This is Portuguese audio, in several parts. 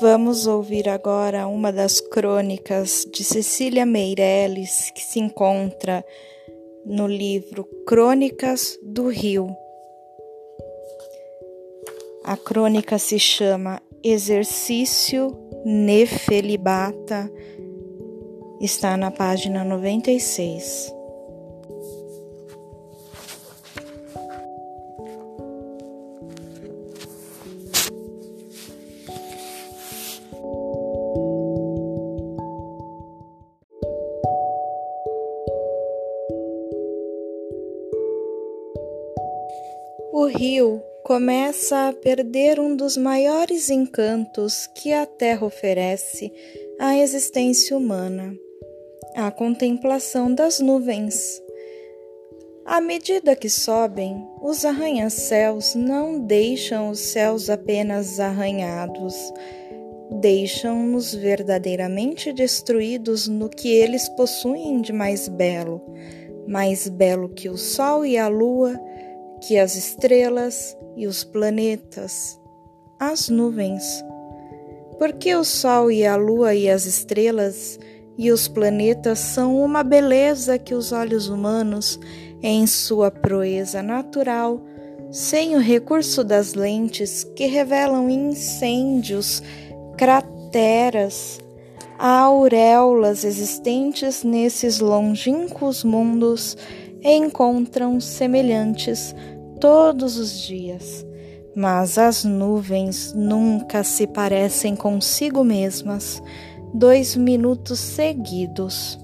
Vamos ouvir agora uma das crônicas de Cecília Meirelles que se encontra no livro Crônicas do Rio. A crônica se chama Exercício Nefelibata, está na página 96. Rio começa a perder um dos maiores encantos que a terra oferece à existência humana, a contemplação das nuvens. À medida que sobem, os arranha-céus não deixam os céus apenas arranhados, deixam-nos verdadeiramente destruídos no que eles possuem de mais belo, mais belo que o sol e a lua que as estrelas e os planetas, as nuvens. Porque o Sol e a Lua e as estrelas e os planetas são uma beleza que os olhos humanos, em sua proeza natural, sem o recurso das lentes que revelam incêndios, crateras, auréolas existentes nesses longínquos mundos, encontram semelhantes todos os dias, mas as nuvens nunca se parecem consigo mesmas dois minutos seguidos.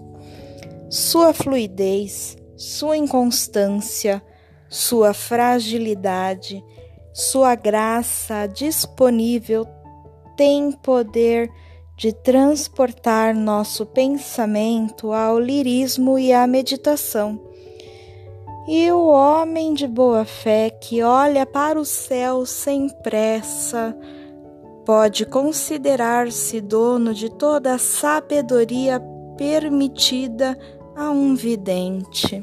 Sua fluidez, sua inconstância, sua fragilidade, sua graça disponível têm poder de transportar nosso pensamento ao lirismo e à meditação e o homem de boa fé que olha para o céu sem pressa pode considerar-se dono de toda a sabedoria permitida a um vidente.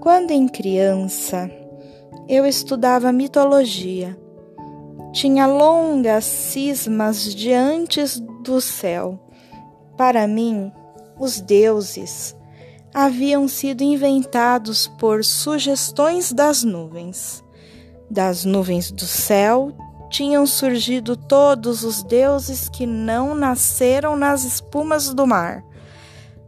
Quando em criança, eu estudava mitologia. Tinha longas cismas diante do céu. Para mim, os deuses haviam sido inventados por sugestões das nuvens. Das nuvens do céu tinham surgido todos os deuses que não nasceram nas espumas do mar,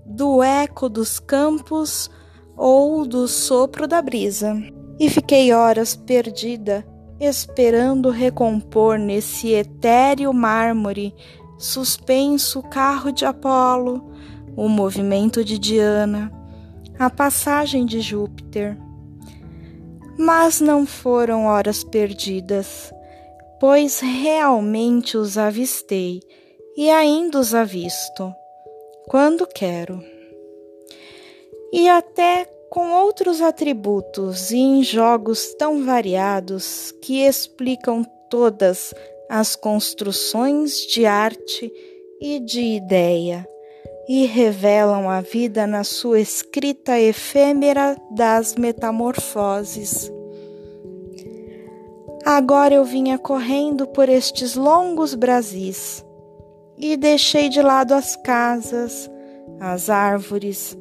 do eco dos campos ou do sopro da brisa. E fiquei horas perdida, esperando recompor nesse etéreo mármore suspenso o carro de Apolo, o movimento de Diana, a passagem de Júpiter. Mas não foram horas perdidas, pois realmente os avistei e ainda os avisto, quando quero. E até com outros atributos e em jogos tão variados que explicam todas as construções de arte e de ideia e revelam a vida na sua escrita efêmera das metamorfoses. Agora eu vinha correndo por estes longos Brasis e deixei de lado as casas, as árvores,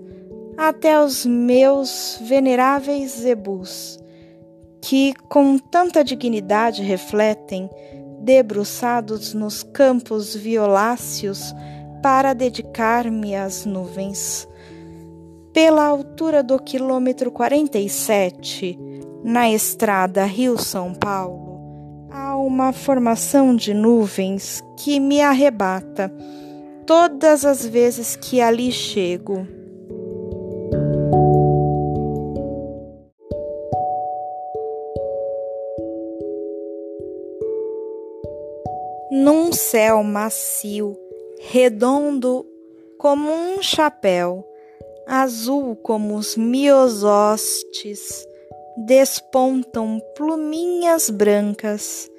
até os meus veneráveis zebus, que com tanta dignidade refletem, debruçados nos campos violáceos, para dedicar-me às nuvens. Pela altura do quilômetro 47, na estrada Rio-São Paulo, há uma formação de nuvens que me arrebata todas as vezes que ali chego. Num céu macio, redondo como um chapéu, azul como os miosostes, despontam pluminhas brancas.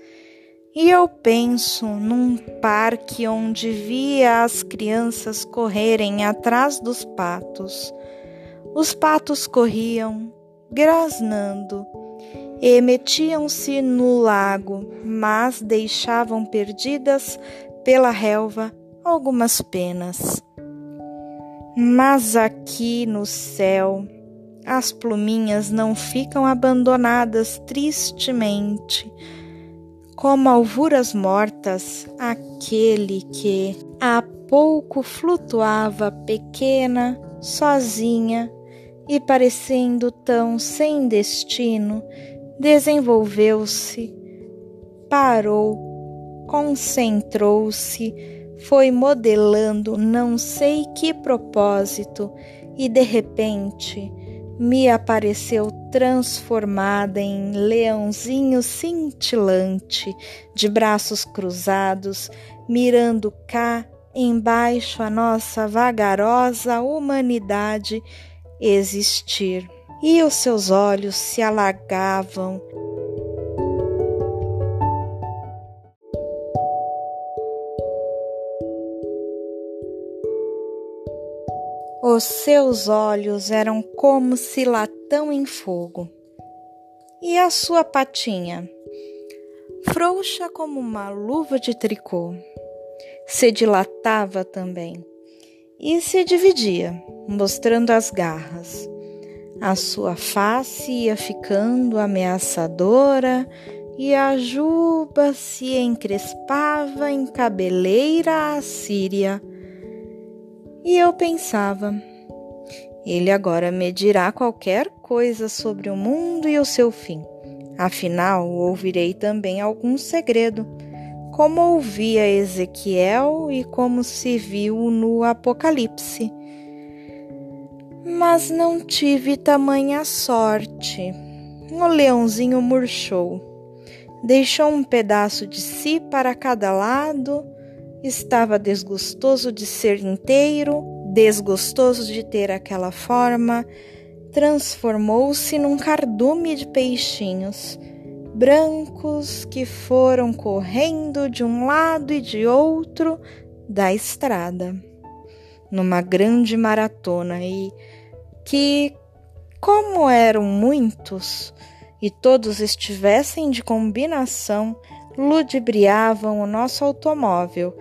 E eu penso num parque onde via as crianças correrem atrás dos patos. Os patos corriam, grasnando, e metiam-se no lago, mas deixavam perdidas pela relva algumas penas. Mas aqui no céu, as pluminhas não ficam abandonadas tristemente, como alvuras mortas, aquele que há pouco flutuava pequena, sozinha e parecendo tão sem destino, desenvolveu-se, parou, concentrou-se, foi modelando não sei que propósito e de repente me apareceu transformada em leãozinho cintilante, de braços cruzados, mirando cá embaixo a nossa vagarosa humanidade existir. E os seus olhos se alagavam. Os seus olhos eram como se latão em fogo. E a sua patinha? Frouxa como uma luva de tricô. Se dilatava também e se dividia, mostrando as garras. A sua face ia ficando ameaçadora e a juba se encrespava em cabeleira assíria e eu pensava: ele agora me dirá qualquer coisa sobre o mundo e o seu fim. Afinal, ouvirei também algum segredo, como ouvia Ezequiel e como se viu no Apocalipse. Mas não tive tamanha sorte. O leãozinho murchou. Deixou um pedaço de si para cada lado Estava desgostoso de ser inteiro, desgostoso de ter aquela forma, transformou-se num cardume de peixinhos brancos que foram correndo de um lado e de outro da estrada, numa grande maratona. E que, como eram muitos e todos estivessem de combinação, ludibriavam o nosso automóvel,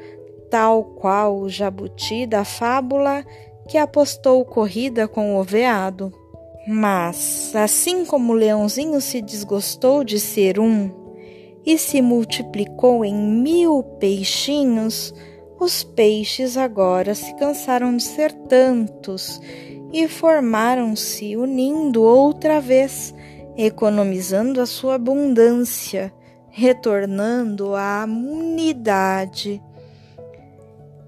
tal qual o jabuti da fábula que apostou corrida com o veado. Mas, assim como o leãozinho se desgostou de ser um e se multiplicou em mil peixinhos, os peixes agora se cansaram de ser tantos e formaram-se unindo outra vez, economizando a sua abundância, retornando à unidade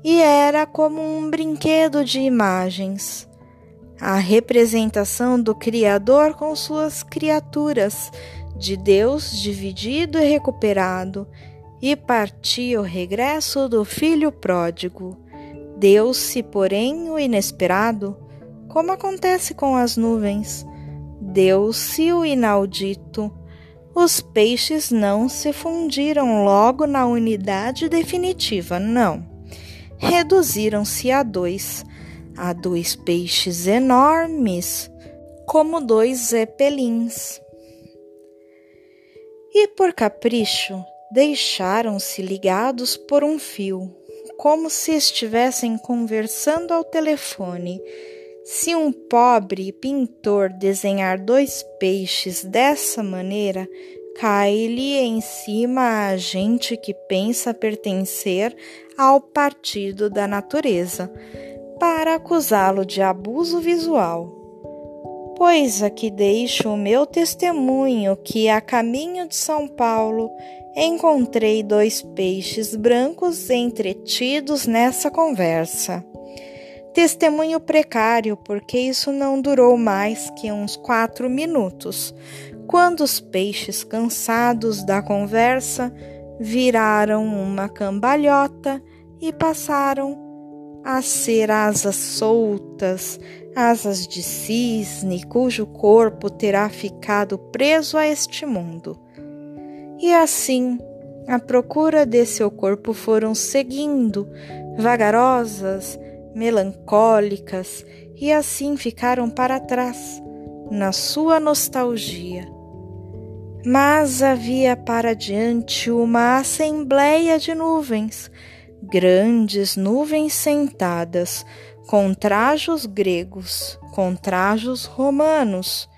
e era como um brinquedo de imagens, a representação do Criador com suas criaturas, de Deus dividido e recuperado, e partia o regresso do filho pródigo. Deu-se, porém, o inesperado, como acontece com as nuvens. Deu-se o inaudito. Os peixes não se fundiram logo na unidade definitiva, não reduziram-se a dois, a dois peixes enormes, como dois zepelins. E por capricho, deixaram-se ligados por um fio, como se estivessem conversando ao telefone. Se um pobre pintor desenhar dois peixes dessa maneira, cai-lhe em cima a gente que pensa pertencer ao partido da natureza, para acusá-lo de abuso visual. Pois aqui deixo o meu testemunho que, a caminho de São Paulo, encontrei dois peixes brancos entretidos nessa conversa. Testemunho precário, porque isso não durou mais que uns quatro minutos, quando os peixes, cansados da conversa, viraram uma cambalhota e passaram a ser asas soltas, asas de cisne, cujo corpo terá ficado preso a este mundo. E assim, à procura de seu corpo foram seguindo, vagarosas, melancólicas, e assim ficaram para trás, na sua nostalgia mas havia para diante uma assembleia de nuvens, grandes nuvens sentadas, com trajos gregos, com trajos romanos.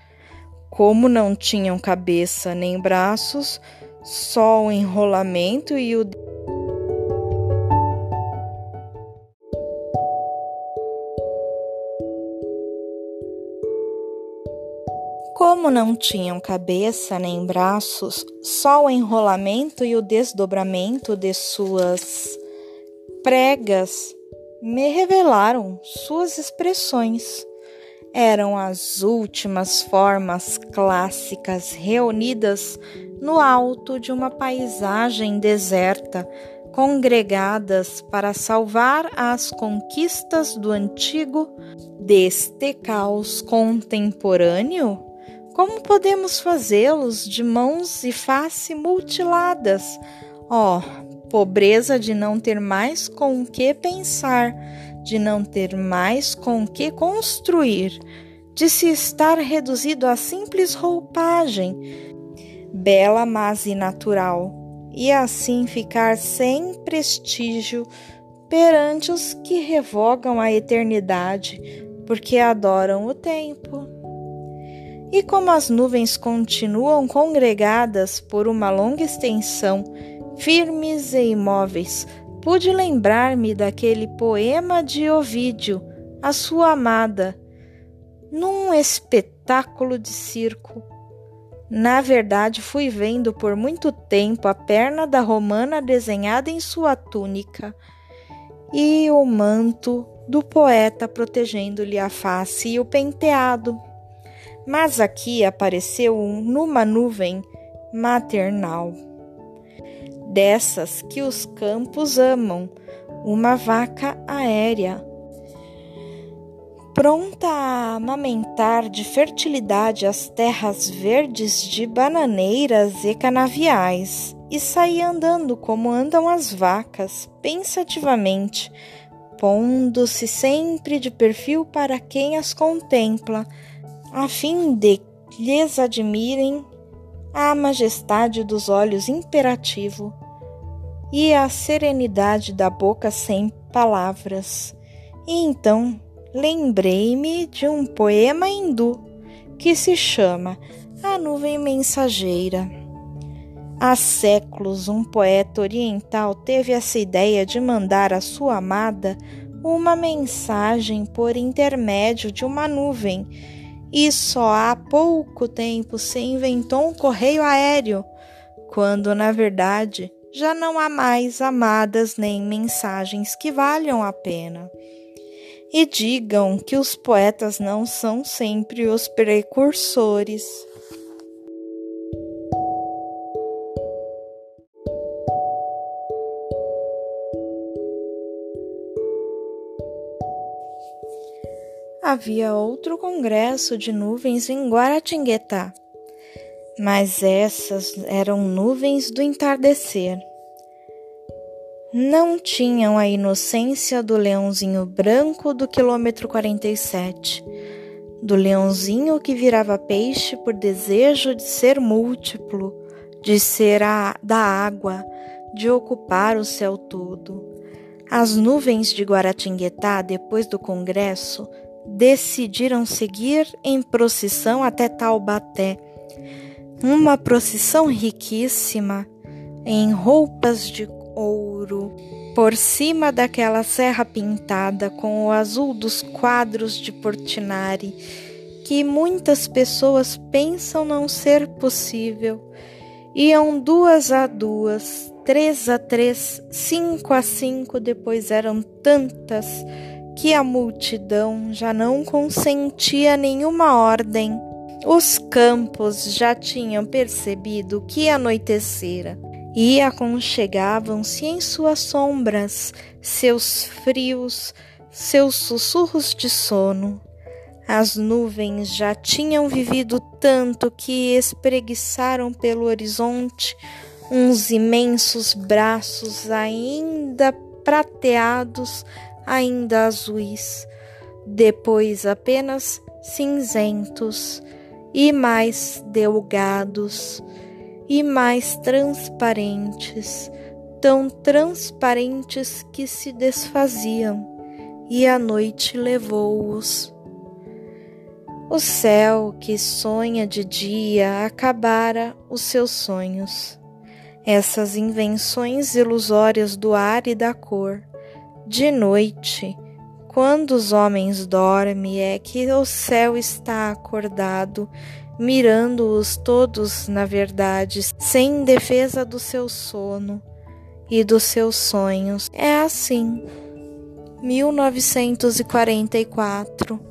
Como não tinham cabeça nem braços, só o enrolamento e o Como não tinham cabeça nem braços, só o enrolamento e o desdobramento de suas pregas me revelaram suas expressões. Eram as últimas formas clássicas reunidas no alto de uma paisagem deserta, congregadas para salvar as conquistas do antigo deste caos contemporâneo como podemos fazê-los de mãos e face mutiladas? Ó, oh, pobreza de não ter mais com o que pensar, de não ter mais com o que construir, de se estar reduzido a simples roupagem, bela mas inatural, e assim ficar sem prestígio perante os que revogam a eternidade, porque adoram o tempo. E como as nuvens continuam congregadas por uma longa extensão, firmes e imóveis, pude lembrar-me daquele poema de Ovídio, a sua amada, num espetáculo de circo. Na verdade, fui vendo por muito tempo a perna da romana desenhada em sua túnica e o manto do poeta protegendo-lhe a face e o penteado mas aqui apareceu numa nuvem maternal. Dessas que os campos amam, uma vaca aérea, pronta a amamentar de fertilidade as terras verdes de bananeiras e canaviais, e sair andando como andam as vacas, pensativamente, pondo-se sempre de perfil para quem as contempla, a fim de lhes admirem a majestade dos olhos imperativo e a serenidade da boca sem palavras. E então lembrei-me de um poema hindu que se chama A Nuvem Mensageira. Há séculos, um poeta oriental teve essa ideia de mandar à sua amada uma mensagem por intermédio de uma nuvem e só há pouco tempo se inventou um correio aéreo, quando na verdade já não há mais amadas nem mensagens que valham a pena. E digam que os poetas não são sempre os precursores. Havia outro congresso de nuvens em Guaratinguetá, mas essas eram nuvens do entardecer. Não tinham a inocência do leãozinho branco do quilômetro 47, do leãozinho que virava peixe por desejo de ser múltiplo, de ser a, da água, de ocupar o céu todo. As nuvens de Guaratinguetá, depois do congresso, decidiram seguir em procissão até Taubaté. Uma procissão riquíssima, em roupas de ouro, por cima daquela serra pintada com o azul dos quadros de Portinari, que muitas pessoas pensam não ser possível. Iam duas a duas, três a três, cinco a cinco, depois eram tantas que a multidão já não consentia nenhuma ordem. Os campos já tinham percebido que anoitecera e aconchegavam-se em suas sombras, seus frios, seus sussurros de sono. As nuvens já tinham vivido tanto que espreguiçaram pelo horizonte uns imensos braços ainda prateados ainda azuis, depois apenas cinzentos e mais delgados e mais transparentes, tão transparentes que se desfaziam, e a noite levou-os. O céu que sonha de dia acabara os seus sonhos. Essas invenções ilusórias do ar e da cor. De noite, quando os homens dormem, é que o céu está acordado, mirando-os todos, na verdade, sem defesa do seu sono e dos seus sonhos. É assim. 1944